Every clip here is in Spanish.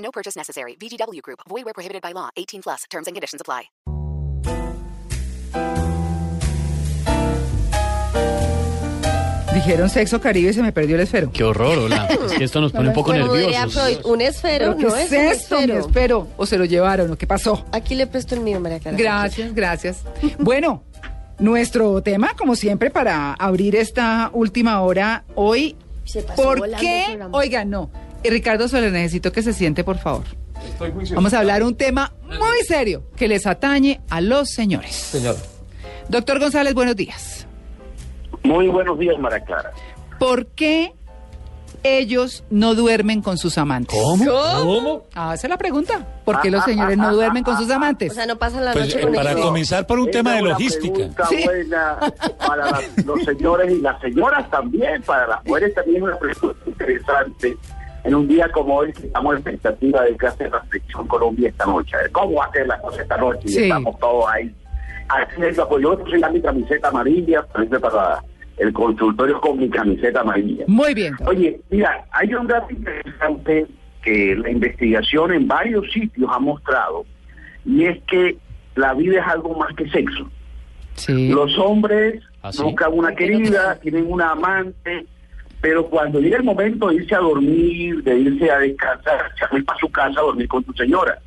No purchase necessary. VGW Group. Void where prohibited by law. 18 plus. Terms and conditions apply. Dijeron sexo caribe y se me perdió el esfero. Qué horror, hola. Es que esto nos pone un poco Como diría nerviosos. Freud, un esfero ¿Pero no ¿Qué es, es un esto, mi esfero. esfero? ¿O se lo llevaron o qué pasó? Aquí le presto el mío, María Clara. Gracias, gracias. Bueno, nuestro tema, como siempre, para abrir esta última hora hoy. Se pasó ¿Por volando el qué? programa. Oigan, no. Eh, Ricardo Soler, necesito que se siente, por favor. Vamos a hablar un tema muy serio que les atañe a los señores. Señor. Doctor González, buenos días. Muy buenos días, María Clara. ¿Por qué ellos no duermen con sus amantes? ¿Cómo? ¿Cómo? Ah, esa es la pregunta. ¿Por qué los señores no duermen con sus amantes? O sea, no pasan la Pues, noche eh, con para ellos. comenzar por un tema de logística. pregunta Sí. buena para los señores y las señoras también, para las mujeres también es una pregunta interesante. En un día como hoy, estamos en expectativa de que hace la selección Colombia esta noche. A ver, ¿Cómo va a ser la cosa esta noche? Y Sí. estamos todos ahí. Así es, pues yo soy mi camiseta amarilla, para el consultorio con mi camiseta amarilla. Muy bien. Oye, mira, hay un dato interesante que la investigación en varios sitios ha mostrado, y es que la vida es algo más que sexo. Sí. Los hombres ¿Ah, sí? buscan una querida, tienen una amante, pero cuando llega el momento de irse a dormir, de irse a descansar, se va para su casa a dormir con su señora.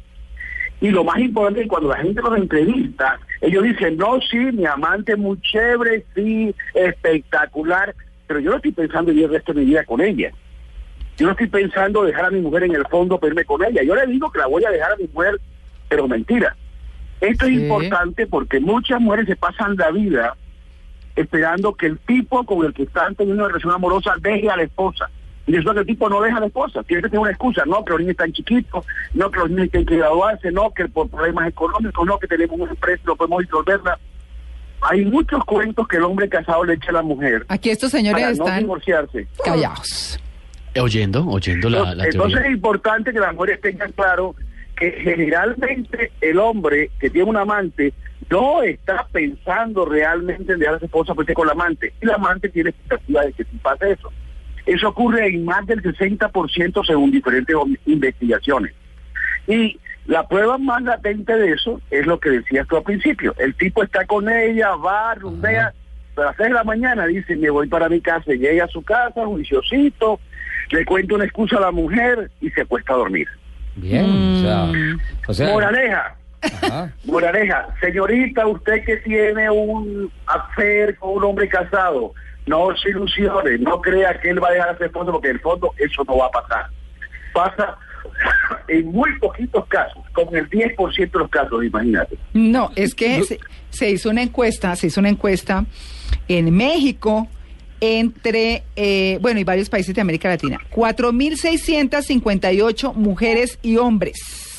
Y lo más importante es que cuando la gente los entrevista, ellos dicen, no, sí, mi amante es muy chévere, sí, espectacular, pero yo no estoy pensando vivir el resto de mi vida con ella. Yo no estoy pensando dejar a mi mujer en el fondo para irme con ella. Yo le digo que la voy a dejar a mi mujer, pero mentira. Esto es importante porque muchas mujeres se pasan la vida esperando que el tipo con el que están teniendo una relación amorosa deje a la esposa. Y resulta que el tipo no deja a la esposa, tiene que tener una excusa, no que los niños están chiquitos, no que los niños tienen que graduarse, no que por problemas económicos, no que tenemos una empresa no podemos disolverla. Hay muchos cuentos que el hombre casado le echa a la mujer Aquí estos señores para no están divorciarse. callados. Oyendo, oyendo la, la Entonces teoría. es importante que las mujeres tengan claro que generalmente el hombre que tiene un amante no está pensando realmente en dejar a su esposa porque con la amante. Y la amante tiene expectativa de que sí pase eso. Eso ocurre en más del 60% según diferentes investigaciones. Y la prueba más latente de eso es lo que decías tú al principio. El tipo está con ella, va, rumbea, pero a las 6 de la mañana dice, me voy para mi casa, y llega a su casa, juiciosito, le cuenta una excusa a la mujer y se acuesta a dormir. Bien, o sea, o sea, Moraleja, ajá. moraleja, señorita, usted que tiene un affair con un hombre casado, no se ilusione, no crea que él va a dejar a su esposo porque en el fondo eso no va a pasar. Pasa en muy poquitos casos, como el 10% de los casos, imagínate. No, es que se, se hizo una encuesta, se hizo una encuesta en México entre, eh, bueno, y varios países de América Latina. 4.658 mujeres y hombres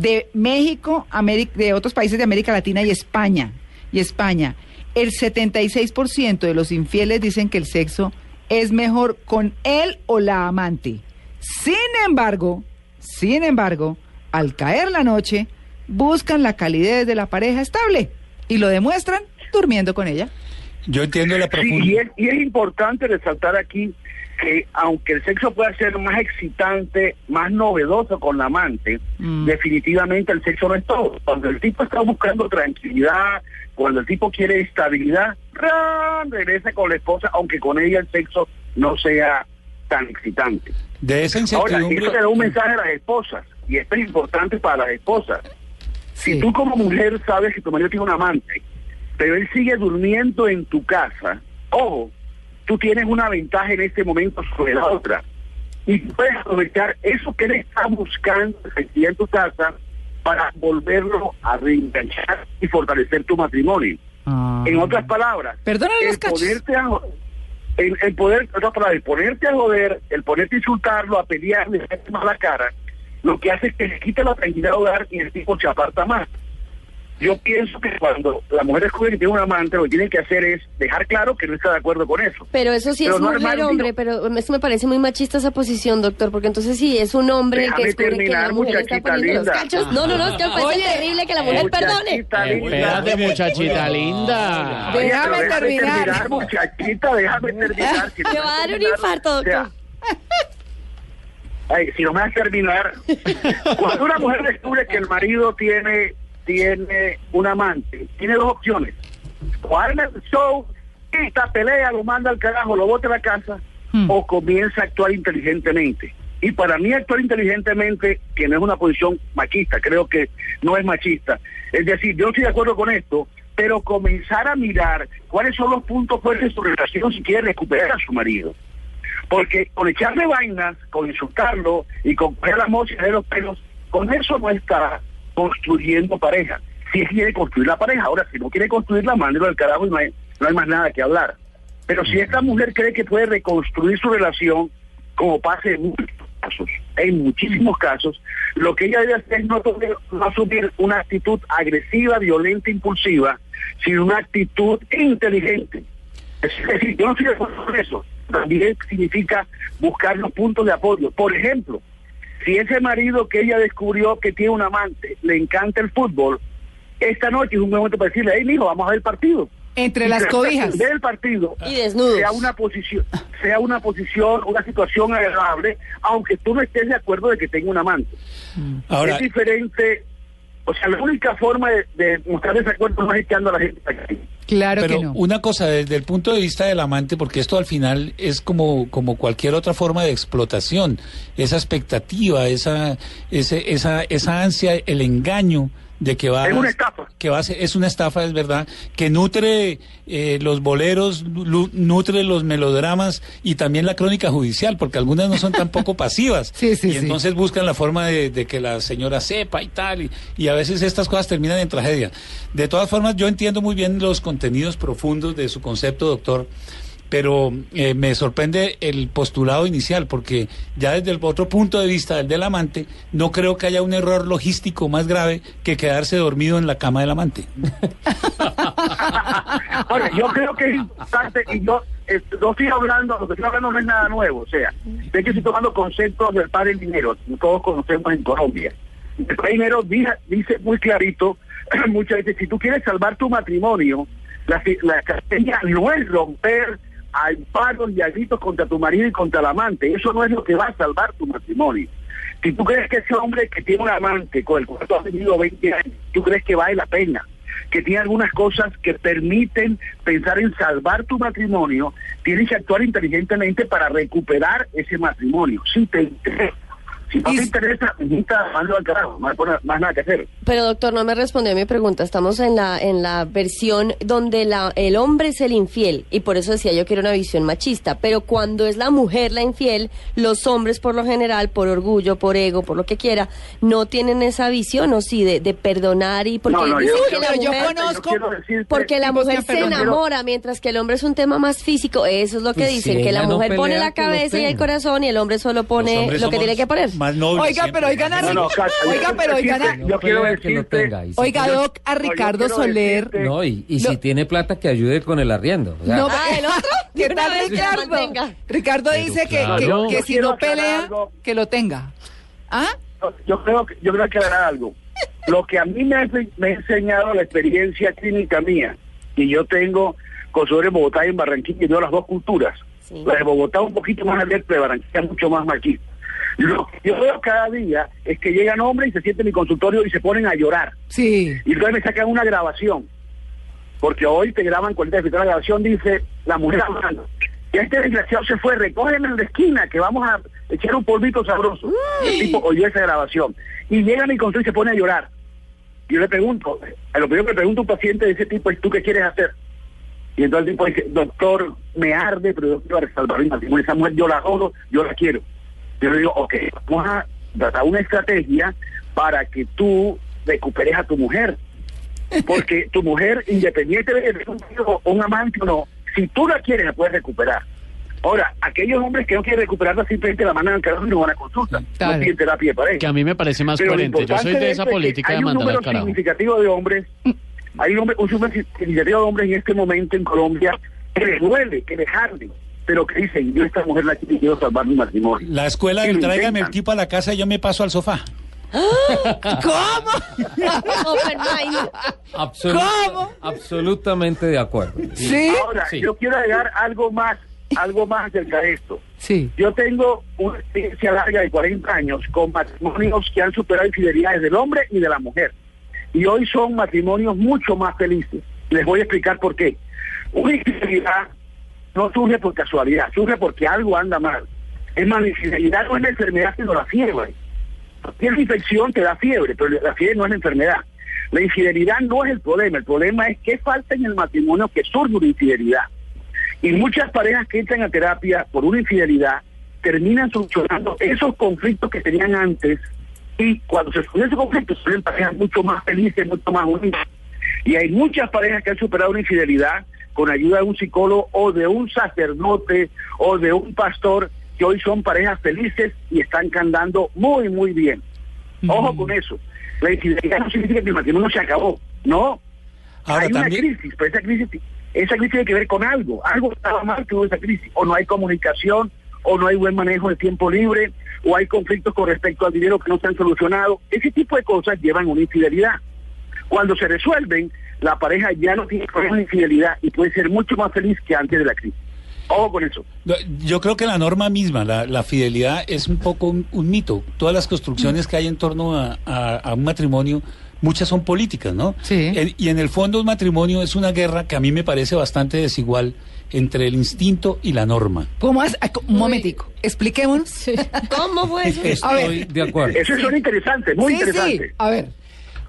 de México, Ameri- de otros países de América Latina y España. Y España. El 76% de los infieles dicen que el sexo es mejor con él o la amante. Sin embargo, sin embargo, al caer la noche, buscan la calidez de la pareja estable y lo demuestran durmiendo con ella. yo entiendo la Sí, y, profundidad. es, y es importante resaltar aquí que aunque el sexo pueda ser más excitante, más novedoso con la amante, Mm. definitivamente el sexo no es todo. Cuando el tipo está buscando tranquilidad, cuando el tipo quiere estabilidad, ¡ran! regresa con la esposa, aunque con ella el sexo no sea tan excitante. De esa Ahora, incertidumbre. eso le da un mensaje a las esposas, y esto es importante para las esposas. Sí. Si tú como mujer sabes que tu marido tiene un amante, pero él sigue durmiendo en tu casa, ojo, tú tienes una ventaja en este momento sobre la otra. Y puedes aprovechar eso que él está buscando en tu casa para volverlo a reenganchar y fortalecer tu matrimonio. Ah. En otras palabras, el ponerte a el, el poder, otras palabras, el ponerte a joder, el ponerte a insultarlo, a pelearle, a hacerle más la cara, lo que hace es que le quita la tranquilidad al hogar y el tipo se aparta más. Yo pienso que cuando la mujer descubre que tiene un amante, lo que tiene que hacer es dejar claro que no está de acuerdo con eso. Pero eso sí Pero es no mujer hombre, pero eso me parece muy machista esa posición, doctor, porque entonces sí es un hombre el que Déjame descubre que la terminar, mujer está muchachita poniendo los linda. cachos. No, no, no, es que me parece Oye, terrible que la mujer perdone. Muchachita linda. Espérate, muchachita linda. Oye, Déjame pero terminar. muchachita, déjame terminar. Me va a dar un terminar, infarto, o sea, doctor. ay, si no me vas a terminar, cuando una mujer descubre que el marido tiene tiene un amante, tiene dos opciones. O arma el show, esta pelea, lo manda al carajo, lo bota a la casa, Hmm. o comienza a actuar inteligentemente. Y para mí actuar inteligentemente, que no es una posición machista, creo que no es machista. Es decir, yo estoy de acuerdo con esto, pero comenzar a mirar cuáles son los puntos fuertes de su relación si quiere recuperar a su marido. Porque con echarle vainas, con insultarlo y con coger la mocha de los pelos, con eso no está construyendo pareja. Si quiere construir la pareja, ahora si no quiere construirla, mándelo al carajo y no hay, no hay más nada que hablar. Pero si esta mujer cree que puede reconstruir su relación, como pasa en muchos casos, en muchísimos casos, lo que ella debe hacer es no, no asumir una actitud agresiva, violenta, impulsiva, sino una actitud inteligente. Es decir, yo no estoy de acuerdo con eso. También significa buscar los puntos de apoyo. Por ejemplo, si ese marido que ella descubrió que tiene un amante le encanta el fútbol, esta noche es un momento para decirle, hey, mijo, vamos a ver el partido. Entre Y las cobijas. Ver el partido Y desnudos. sea una posición, sea una posición, una situación agradable, aunque tú no estés de acuerdo de que tenga un amante. Ahora, es diferente, o sea, la única forma de, de mostrar desacuerdo no es echando a la gente a la calle. Claro pero que no. una cosa, desde el punto de vista del amante, porque esto al final es como, como cualquier otra forma de explotación, esa expectativa, esa, ese, esa, esa ansia, el engaño de que va Es una estafa. que va a ser- es una estafa es verdad que nutre eh, los boleros nutre los melodramas y también la crónica judicial porque algunas no son tampoco pasivas Sí, sí, y sí. entonces buscan la forma de, de que la señora sepa y tal y, y a veces estas cosas terminan en tragedia de todas formas yo entiendo muy bien los contenidos profundos de su concepto doctor pero eh, me sorprende el postulado inicial, porque ya desde el otro punto de vista, del del amante, no creo que haya un error logístico más grave que quedarse dormido en la cama del amante. Ahora, yo creo que es importante, y yo no estoy hablando, lo que estoy hablando no es nada nuevo, o sea, de que estoy tomando conceptos del padre del dinero, todos conocemos en Colombia. El padre dinero dice, muy clarito, muchas veces, si tú quieres salvar tu matrimonio, la, la no es romper a paros y a gritos contra tu marido y contra el amante, eso no es lo que va a salvar tu matrimonio. Si tú crees que ese hombre que tiene un amante con el cual tú has vivido 20 años, tú crees que vale la pena, que tiene algunas cosas que permiten pensar en salvar tu matrimonio, tienes que actuar inteligentemente para recuperar ese matrimonio. Si te interesa, si no Y te interesa, mando al carajo, por- más nada que hacer. Pero doctor, no me respondió a mi pregunta. Estamos en la en la versión donde la, el hombre es el infiel y por eso decía yo que era una visión machista. Pero cuando es la mujer la infiel, los hombres por lo general, por orgullo, por ego, por lo que quiera, no tienen esa visión o sí de, de perdonar y porque No, no, dicen yo- que la yo mujer conozco- quiero decirte- porque la mujer se enamora, mientras que el hombre es un tema más físico. Eso es lo que Pues dicen, si que la no mujer pone la lo cabeza y el corazón y el hombre solo pone lo que somos tiene que poner. Más Oiga, siempre. pero oigan a No, Oiga, pero oigan a- decirte- yo quiero que lo decirte- tenga, si Oiga, Doc, a Ricardo quiero Soler. decirte- No, y, si tiene plata, que ayude con el arriendo. O sea, No, Ah, ¿el otro? ¿Qué tal, Ricardo? Ricardo Pero dice que, que- si no pelea, algo. que lo tenga. ¿Ah? yo creo que yo creo que aclarar algo. Lo que a mí me ha, ense- me ha enseñado la experiencia clínica mía, y yo tengo en Bogotá y en Barranquilla, y veo las dos culturas. Sí. La de Bogotá un poquito más abierta, de Barranquilla mucho más machista. Lo que yo veo cada día es que llegan hombres y se sienten en mi consultorio y se ponen a llorar. Sí. Y luego me sacan una grabación. Porque hoy te graban te la grabación, dice la mujer hablando. Y este desgraciado se fue, recógeme en la esquina que vamos a echar un polvito sabroso. El tipo oyó esa grabación. Y llega a mi consulta y se pone a llorar. Y yo le pregunto, a lo primero que le pregunto a un paciente de ese tipo es, ¿tú qué quieres hacer? Y entonces el tipo dice, doctor, me arde, pero yo quiero salvar mi matrimonio. Esa mujer yo la jodo, yo la quiero. Yo le digo, ok, vamos a tratar una estrategia para que tú recuperes a tu mujer. Porque tu mujer, independiente de que un marido o un amante o no, si tú la quieres, la puedes recuperar. Ahora, aquellos hombres que no quieren recuperarla simplemente la mandan al carajo y no van a consulta. Claro. No piden terapia de pareja. Que a mí me parece más Pero coherente. Yo soy de esa esto es que política de hay un mandar al número carajo. significativo de hombres, hay un, hombre, un número significativo de hombres en este momento en Colombia que les duele, que les arde, pero que dicen, yo esta mujer la quiero y quiero salvar mi matrimonio. La escuela Que tráigame el tipo a la casa y yo me paso al sofá. Open mind. Absolut- ¿Cómo? Absolutamente de acuerdo. ¿Sí? Ahora, Sí. yo quiero agregar algo más, algo más acerca de esto. Sí. Yo tengo una experiencia larga de 40 años con matrimonios que han superado infidelidades del hombre y de la mujer. Y hoy son matrimonios mucho más felices. Les voy a explicar por qué. Una infidelidad no surge por casualidad, surge porque algo anda mal. Es más, la infidelidad no es la enfermedad, sino la fiebre. Tienes infección, te da fiebre, pero la fiebre no es la enfermedad. La infidelidad no es el problema, el problema es qué falta en el matrimonio que surge una infidelidad. Y muchas parejas que entran a terapia por una infidelidad terminan solucionando esos conflictos que tenían antes y cuando se solucionan esos conflictos son parejas mucho más felices, mucho más unidas. Y hay muchas parejas que han superado una infidelidad con ayuda de un psicólogo o de un sacerdote o de un pastor que hoy son parejas felices y están cantando muy, muy bien. Ojo con eso. La infidelidad no significa que el matrimonio se acabó. No, Ahora hay una crisis, pero esa crisis, esa crisis tiene que ver con algo. Algo estaba mal que hubo esa crisis. O no hay comunicación, o no hay buen manejo de tiempo libre, o hay conflictos con respecto al dinero que no se han solucionado. Ese tipo de cosas llevan a una infidelidad. Cuando se resuelven, la pareja ya no tiene problemas de infidelidad y puede ser mucho más feliz que antes de la crisis. Ojo con eso. yo creo que la norma misma, la, la fidelidad, es un poco un, un mito. Todas las construcciones que hay en torno a, a- a un matrimonio, muchas son políticas, ¿no? Sí. En- y en el fondo un matrimonio es una guerra que a mí me parece bastante desigual entre el instinto y la norma. ¿Cómo es? Un momentico. Expliquémonos. ¿Cómo fue eso? A ver. Estoy de acuerdo. Eso es un interesante, muy sí, interesante. sí. A ver.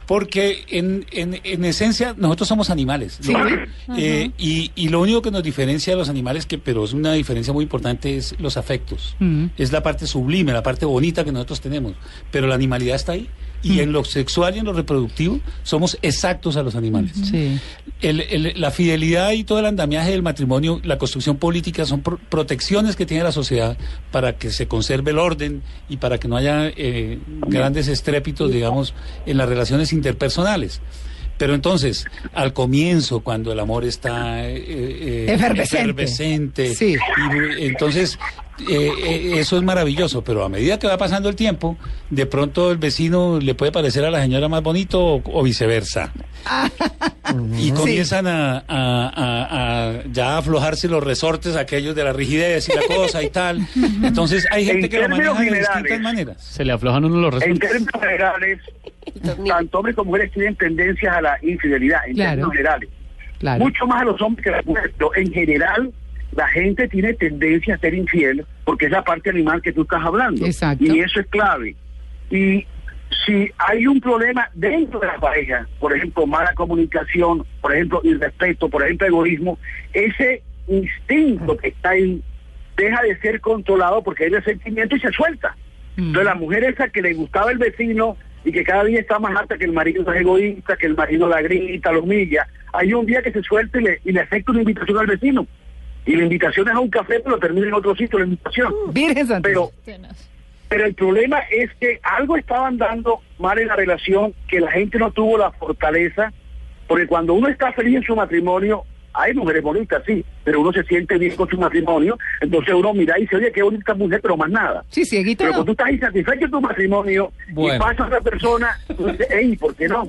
Porque en, en, en esencia nosotros somos animales. ¿no? Sí. Eh, y, y lo único que nos diferencia de los animales, que pero es una diferencia muy importante, es los afectos. Es la parte sublime, la parte bonita que nosotros tenemos. Pero la animalidad está ahí. Y en lo sexual y en lo reproductivo somos exactos a los animales. Sí. El- el- la fidelidad y todo el andamiaje del matrimonio, la construcción política son pro- protecciones que tiene la sociedad para que se conserve el orden y para que no haya eh, grandes estrépitos, digamos, en las relaciones interpersonales. Pero entonces, al comienzo, cuando el amor está eh, eh, Efervescente. efervescente, Sí. y, entonces eh, eh, eso es maravilloso, pero a medida que va pasando el tiempo, de pronto el vecino le puede parecer a la señora más bonito o, o viceversa. Y comienzan a, a- a- a ya aflojarse los resortes aquellos de la rigidez y la cosa y tal. Entonces hay gente En que lo maneja de distintas maneras. Se le aflojan uno los En resultados. términos generales, tanto hombres como mujeres tienen tendencias a la infidelidad, en Claro. términos generales. Claro. Mucho más a los hombres que a las mujeres, pero en general la gente tiene tendencia a ser infiel porque es la parte animal que tú estás hablando. Exacto. Y eso es clave. Y si hay un problema dentro de la pareja, por ejemplo, mala comunicación, por ejemplo, irrespeto, por ejemplo, egoísmo, ese instinto que está ahí deja de ser controlado porque hay resentimiento y se suelta. Mm. Entonces la mujer esa que le gustaba el vecino y que cada día está más alta que el marido es egoísta, que el marido la grita, lo humilla, hay un día que se suelta y le, y le acepta una invitación al vecino. Y la invitación es a un café, pero termina en otro sitio la invitación. Virgen Santa. Pero, pero el problema es que algo estaban dando mal en la relación, que la gente no tuvo la fortaleza, porque cuando uno está feliz en su matrimonio, hay mujeres bonitas, sí, pero uno se siente bien con su matrimonio, entonces uno mira y dice, oye, qué bonita mujer, pero más nada. Sí, cieguito. Pero no. cuando tú estás insatisfecho en tu matrimonio Bueno. y pasa otra persona, tú dices, hey, ¿por qué no?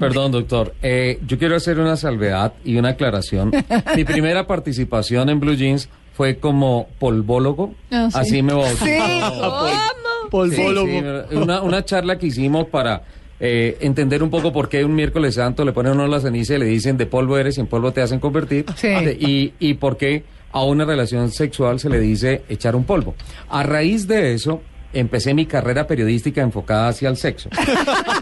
Perdón, doctor. Eh, yo quiero hacer una salvedad y una aclaración. Mi primera participación en Blue Jeans fue como polvólogo. Ah, sí. Así me bauticé. Sí. Polvólogo. Sí, sí, una, una charla que hicimos para eh, entender un poco por qué un miércoles santo le ponen a uno la ceniza y le dicen de polvo eres y en polvo te hacen convertir. Sí. Y, y por qué a una relación sexual se le dice echar un polvo. A raíz de eso, empecé mi carrera periodística enfocada hacia el sexo.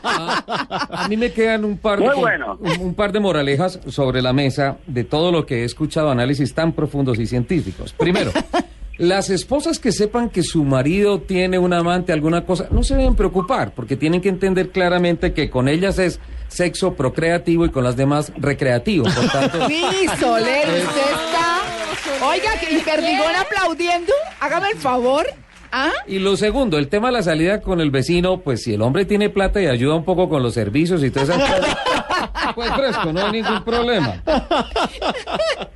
a, a mí me quedan un par, de, bueno. un, un par de moralejas sobre la mesa de todo lo que he escuchado, análisis tan profundos y científicos. Primero, las esposas que sepan que su marido tiene un amante, alguna cosa, no se deben preocupar, porque tienen que entender claramente que con ellas es sexo procreativo y con las demás recreativo. Por tanto, Sí, Soler, usted está Oiga, que y Perdigón aplaudiendo. Hágame el favor. ¿Ah? Y lo segundo, el tema de la salida con el vecino, pues si el hombre tiene plata y ayuda un poco con los servicios y todas esas cosas, pues fresco, no hay ningún problema.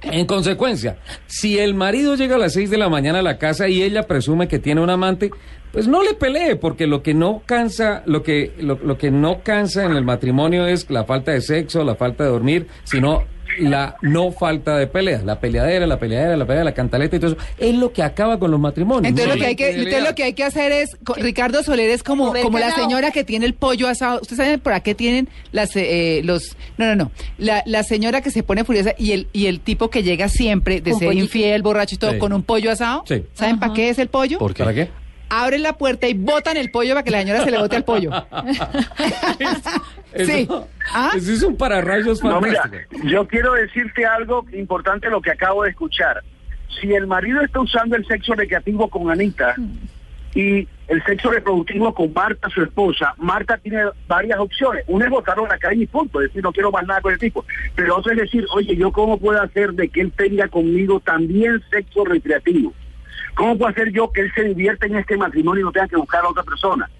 En consecuencia, si el marido llega a las 6 de la mañana a la casa y ella presume que tiene un amante, pues no le pelee, porque lo que no cansa, lo que, lo, lo que no cansa en el matrimonio es la falta de sexo, la falta de dormir, sino la no falta de pelea, la peleadera, la peleadera, la pelea, la cantaleta y todo eso, es lo que acaba con los matrimonios. Entonces, Sí. lo que hay que, entonces lo que hay que hacer es, co- Ricardo Soler es como, como la señora que tiene el pollo asado. ¿Ustedes saben por qué tienen las, eh, los, no, no, no, la, la señora que se pone furiosa y el, y el tipo que llega siempre de ser pollito. infiel, borracho y todo, Sí. con un pollo asado? Sí. ¿Saben para qué es el pollo? ¿Por qué? ¿Para qué? Abren la puerta y botan el pollo para que la señora se le bote al pollo. Sí. Eso, ¿Ah? eso es un pararrayos No, mira, fantástico. yo quiero decirte algo importante lo que acabo de escuchar. Si el marido está usando el sexo recreativo con Anita y el sexo reproductivo con Marta, su esposa, Marta tiene varias opciones. Una es botarlo en la calle y punto, es decir, no quiero más nada con el tipo. Pero otra es decir, oye, ¿yo cómo puedo hacer de que él tenga conmigo también sexo recreativo? ¿Cómo puedo hacer yo que él se divierta en este matrimonio y no tenga que buscar a otra persona?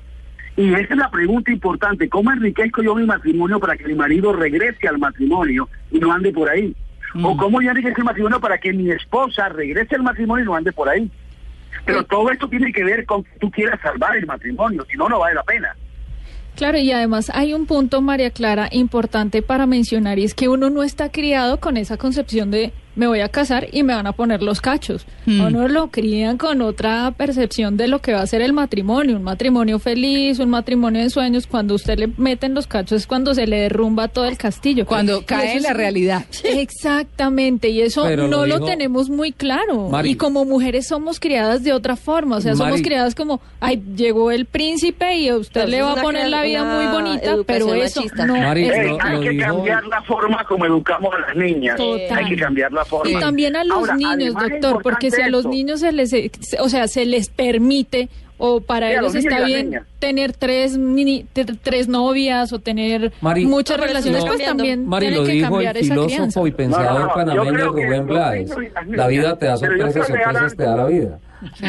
Y esa es la pregunta importante. ¿Cómo enriquezco yo mi matrimonio para que mi marido regrese al matrimonio y no ande por ahí? ¿O cómo yo enriquezco el matrimonio para que mi esposa regrese al matrimonio y no ande por ahí? Pero todo esto tiene que ver con que tú quieras salvar el matrimonio, si no, no vale la pena. Claro, y además hay un punto, María Clara, importante para mencionar, y es que uno no está criado con esa concepción de me voy a casar y me van a poner los cachos. Hmm. A Uno lo crían con otra percepción de lo que va a ser el matrimonio, un matrimonio feliz, un matrimonio de sueños. Cuando usted le meten los cachos es cuando se le derrumba todo el castillo. Cuando Y cae en la es- realidad. Exactamente, y eso Pero no lo tenemos muy claro. Mari. Y como mujeres somos criadas de otra forma, o sea, somos criadas como, ay, llegó el príncipe y a usted le va a poner la vida muy bonita, pero eso machista. no Mari, es lo- hay lo que dijo- cambiar la forma como educamos a las niñas. Total. Hay que cambiar la forma. Y también a los Ahora, niños, doctor, porque si a los niños se les, se- o sea, se les permite o para Sí, ellos está bien tener tres mini- tres novias o tener Mari- muchas No, relaciones, está pues también Mari, tienen lo que dijo el cambiar esa crianza. filósofo y pensador No, no, no, panameño Rubén Blades. La vida te da sorpresas, sorpresas te da la vida.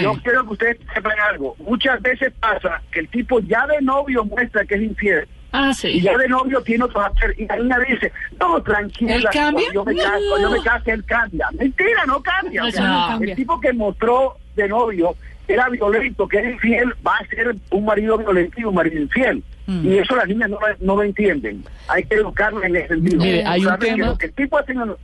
Yo quiero que ustedes sepan algo. Muchas veces pasa que el tipo ya de novio muestra que es infiel. Ah, Y sí. ya de novio tiene otro hacer. Y la niña dice, no, tranquila. ¿Él cambia? Yo me caso, cuando yo me case, él cambia. Mentira, no cambia. O Eso sea, no cambia. El tipo que mostró de novio era violento, que era infiel, va a ser un marido violento y un marido infiel. Mm. Y eso las niñas no, lo- no lo entienden. Hay que educarlas en ese sentido. Mire, hay un tema- que el tipo hace no-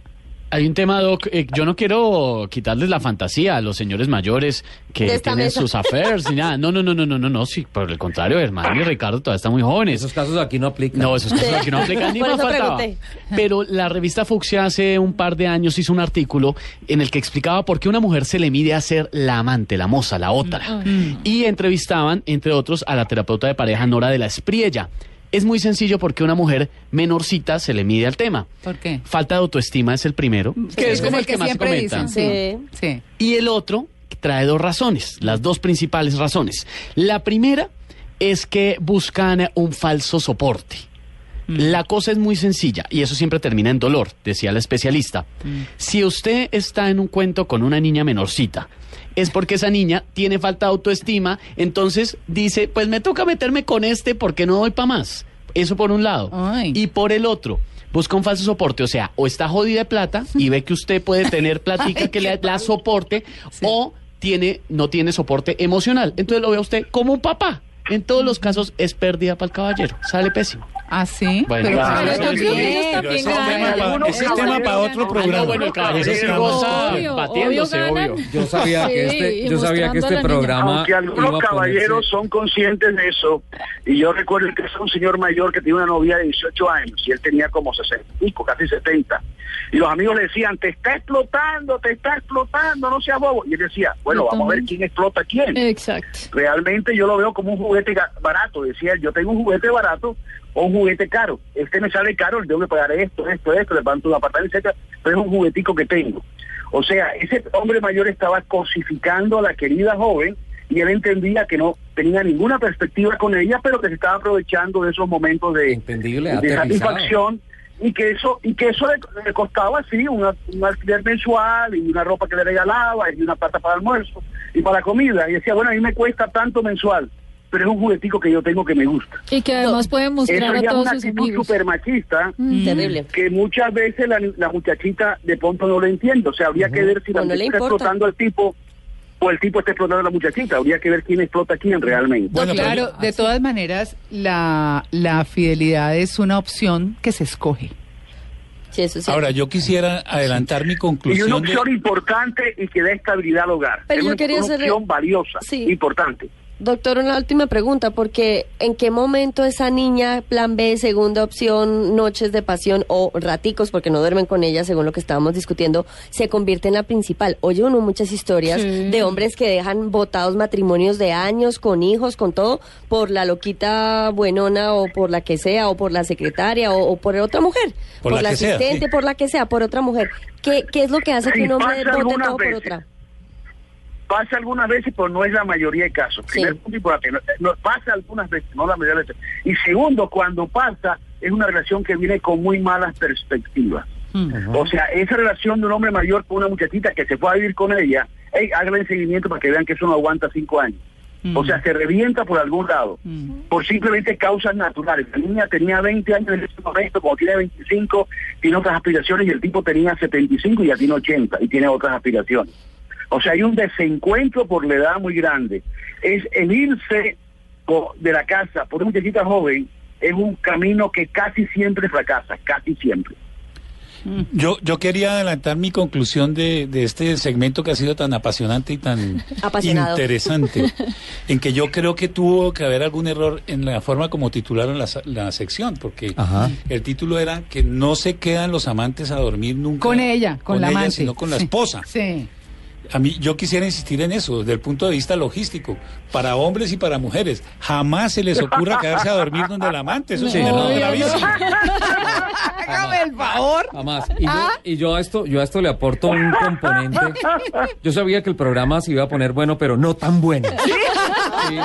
Hay un tema, Doc. eh, yo no quiero quitarles la fantasía a los señores mayores que De tienen mesa. sus affairs ni nada. No, no, no, no, no, no, no. Sí, por el contrario, hermano y Ricardo todavía están muy jóvenes. Esos casos aquí no aplican. No, esos casos aquí no aplican ni Por más eso faltaba. pregunté. Pero la revista Fucsia hace un par de años hizo un artículo en el que explicaba por qué una mujer se le mide a ser la amante, la moza, la otra. Y entrevistaban, entre otros, a la terapeuta de pareja Nora de la Espriella. Es muy sencillo porque una mujer menorcita se le mide al tema. ¿Por qué? Falta de autoestima es el primero, que es como el que, más se siempre comenta. dicen, sí. Sí. Y el otro trae dos razones, las dos principales razones. La primera es que buscan un falso soporte. La cosa es muy sencilla y eso siempre termina en dolor, decía la especialista. Si usted está en un cuento con una niña menorcita, es porque esa niña tiene falta de autoestima, entonces dice, pues me toca meterme con este porque no doy para más. Eso por un lado. Ay. Y por el otro, busca un falso soporte, o sea, o está jodida de plata y ve que usted puede tener platica Ay, que le la soporte, o tiene, no tiene soporte emocional. Entonces lo ve a usted como un papá. En todos los casos es pérdida para el caballero. Sale pésimo. ¿Ah, sí? Bueno, pero, claro, pero que- Pero es tema pa- Algunos ese es tema para otro ganan. programa. Ah, no, bueno, el caballero sí Obvio, goza batiéndose, obvio. Yo sabía que Sí, este, y yo sabía que este niña. programa Aunque algunos iba a ponerse- caballeros son conscientes de eso, y yo recuerdo que es un señor mayor que tenía una novia de 18 años y él tenía como 60 y pico, casi 70. Y los amigos le decían, te está explotando, te está explotando, no seas bobo. Y él decía, bueno, vamos a ver quién explota a quién. Exacto. Realmente yo lo veo como un juguete barato. Decía él, yo tengo un juguete barato o un juguete caro. Este me sale caro, le tengo que pagar esto, esto, esto, le pago un apartamento, etcétera, pero es un juguetico que tengo. O sea, ese hombre mayor estaba cosificando a la querida joven y él entendía que no tenía ninguna perspectiva con ella, pero que se estaba aprovechando de esos momentos de, Entendible, de aterrizado. satisfacción y que eso y que eso le, le costaba sí una- un alquiler mensual y una ropa que le regalaba y una plata para almuerzo y para comida y decía bueno a mí me cuesta tanto mensual pero es un juguetico que yo tengo que me gusta Y que además puede eso mostrar a ya es todos una sus actitud amigos. super machista Mm, Terrible. que muchas veces la, la muchachita de pronto no lo entiende o sea habría que ver si la no muchacha está explotando al tipo o el tipo está explotando a la muchachita habría que ver quién explota a quién realmente Bueno, claro, de todas maneras, la, la fidelidad es una opción que se escoge. Sí, eso sí. Ahora, yo quisiera adelantar mi y una conclusión. de- opción importante y que dé estabilidad al hogar Pero es yo una, quería una hacerle- opción valiosa Sí. importante Doctor, una última pregunta, porque ¿en qué momento esa niña, plan B, segunda opción, noches de pasión o raticos, porque no duermen con ella, según lo que estábamos discutiendo, se convierte en la principal? Oye uno muchas historias Sí. de hombres que dejan votados matrimonios de años, con hijos, con todo, por la loquita buenona o por la que sea, o por la secretaria o, o por otra mujer, Por la la que sea, asistente, sí. por la que sea, por otra mujer. ¿Qué, qué es lo que hace que un hombre vote todo por otra? Pasa algunas veces, pero no es la mayoría de casos. Sí. Primer punto importante, no, no, pasa algunas veces, no la mayoría de veces. Y segundo, cuando pasa, es una relación que viene con muy malas perspectivas. O sea, esa relación de un hombre mayor con una muchachita que se fue a vivir con ella, hey, háganle seguimiento para que vean que eso no aguanta cinco años. O sea, se revienta por algún lado, por simplemente causas naturales. La niña tenía 20 años en ese momento, como tiene 25, tiene otras aspiraciones y el tipo tenía 75 y ya tiene 80 y tiene otras aspiraciones. O sea, hay un desencuentro por la edad muy grande. Es el irse de la casa por una muchachita joven es un camino que casi siempre fracasa, casi siempre. Yo, yo quería adelantar mi conclusión de, de este segmento que ha sido tan apasionante y tan Apasionado. interesante, en que yo creo que tuvo que haber algún error en la forma como titularon la, sa- la sección, porque Ajá. el título era que no se quedan los amantes a dormir nunca Con ella, con, la ella, amante. sino con la Sí. esposa. Sí. A mí, yo quisiera insistir en eso, desde el punto de vista logístico, para hombres y para mujeres. Jamás se les ocurra quedarse a dormir donde el amante, eso sería No, algo no. gravísimo. Hágame el favor. Jamás. Y yo, y yo a esto, yo a esto le aporto un componente. Yo sabía que el programa se iba a poner bueno, pero no tan bueno. Sí.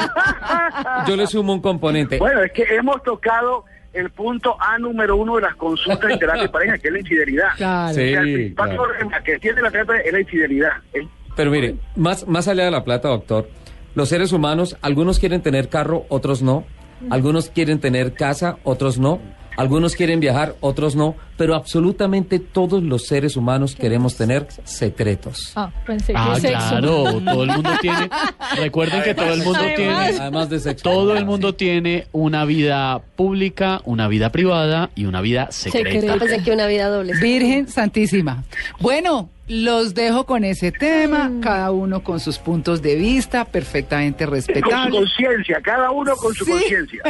Yo le sumo un componente. Bueno, es que hemos tocado el punto A número uno de las consultas de terapia de pareja, que es la infidelidad. Claro. O sea, el Sí, principal claro. problema que tiene la terapia es la infidelidad. Es- Pero mire, más, más allá de la plata, doctor, los seres humanos, algunos quieren tener carro, otros no. Algunos quieren tener casa, otros no. Algunos quieren viajar, otros no. Pero absolutamente todos los seres humanos queremos tener secretos. Ah, pensé que Ah, sexo. claro, todo el mundo tiene. Recuerden que todo el mundo Además. tiene. Además de sexo. Todo el mundo tiene una vida pública, una vida privada y una vida secreta. Secreta. Pensé que una vida doble. Virgen Santísima. Bueno, los dejo con ese tema, Mm. cada uno con sus puntos de vista, perfectamente con su respetables. conciencia, cada uno con su Sí. conciencia.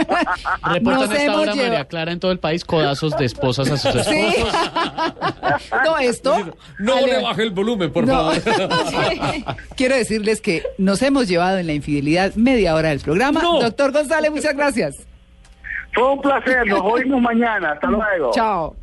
Reportan esta hemos hora, María Clara, en todo el país, codazos de esposas a sus esposos. Sí. no, esto. No Ale- le baje el volumen, por No. favor. Sí. Quiero decirles que nos hemos llevado en la infidelidad media hora del programa. No. Doctor González, muchas gracias. Fue un placer, nos oímos mañana. Hasta luego. Chao.